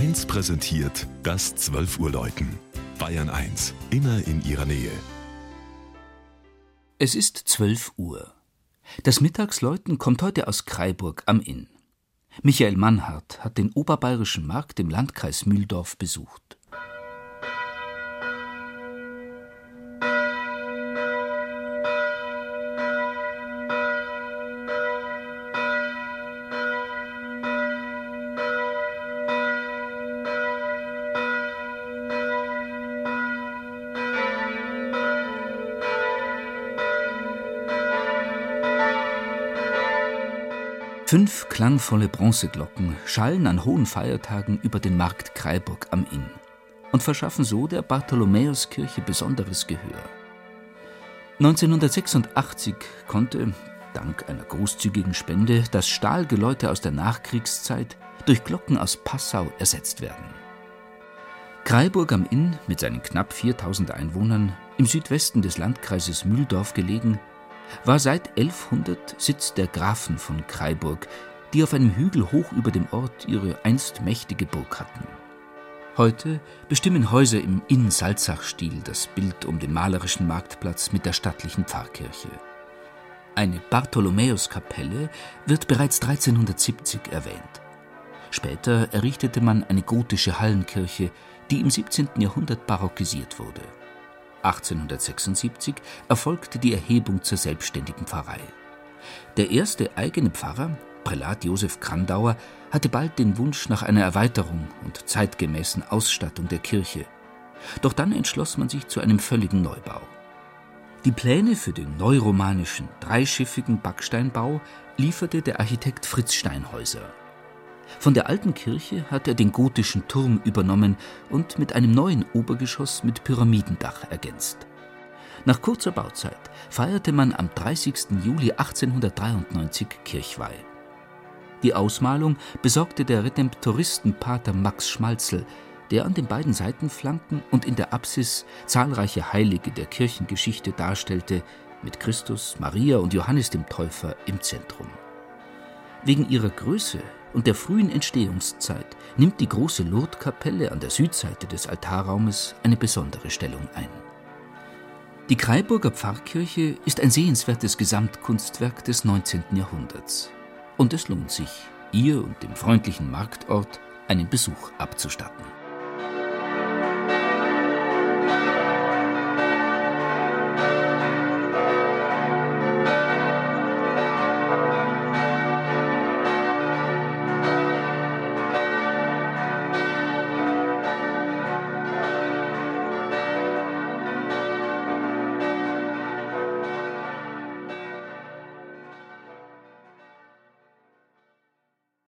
1 präsentiert das 12 Uhr Läuten. Bayern 1, immer in ihrer Nähe. Es ist 12 Uhr. Das Mittagsläuten kommt heute aus Kreiburg am Inn. Michael Mannhardt hat den oberbayerischen Markt im Landkreis Mühldorf besucht. Fünf klangvolle Bronzeglocken schallen an hohen Feiertagen über den Markt Kreiburg am Inn und verschaffen so der Bartholomäuskirche besonderes Gehör. 1986 konnte, dank einer großzügigen Spende, das Stahlgeläute aus der Nachkriegszeit durch Glocken aus Passau ersetzt werden. Kreiburg am Inn, mit seinen knapp 4000 Einwohnern, im Südwesten des Landkreises Mühldorf gelegen, war seit 1100 Sitz der Grafen von Kreiburg, die auf einem Hügel hoch über dem Ort ihre einst mächtige Burg hatten. Heute bestimmen Häuser im Inn-Salzach-Stil das Bild um den malerischen Marktplatz mit der stattlichen Pfarrkirche. Eine Bartholomäuskapelle wird bereits 1370 erwähnt. Später errichtete man eine gotische Hallenkirche, die im 17. Jahrhundert barockisiert wurde. 1876 erfolgte die Erhebung zur selbstständigen Pfarrei. Der erste eigene Pfarrer, Prälat Josef Krandauer, hatte bald den Wunsch nach einer Erweiterung und zeitgemäßen Ausstattung der Kirche. Doch dann entschloss man sich zu einem völligen Neubau. Die Pläne für den neuromanischen, dreischiffigen Backsteinbau lieferte der Architekt Fritz Steinhäuser. Von der alten Kirche hat er den gotischen Turm übernommen und mit einem neuen Obergeschoss mit Pyramidendach ergänzt. Nach kurzer Bauzeit feierte man am 30. Juli 1893 Kirchweih. Die Ausmalung besorgte der Redemptoristenpater Max Schmalzel, der an den beiden Seitenflanken und in der Apsis zahlreiche Heilige der Kirchengeschichte darstellte, mit Christus, Maria und Johannes dem Täufer im Zentrum. Wegen ihrer Größe und der frühen Entstehungszeit nimmt die große Lourdeskapelle an der Südseite des Altarraumes eine besondere Stellung ein. Die Kreiburger Pfarrkirche ist ein sehenswertes Gesamtkunstwerk des 19. Jahrhunderts. Und es lohnt sich, ihr und dem freundlichen Marktort einen Besuch abzustatten.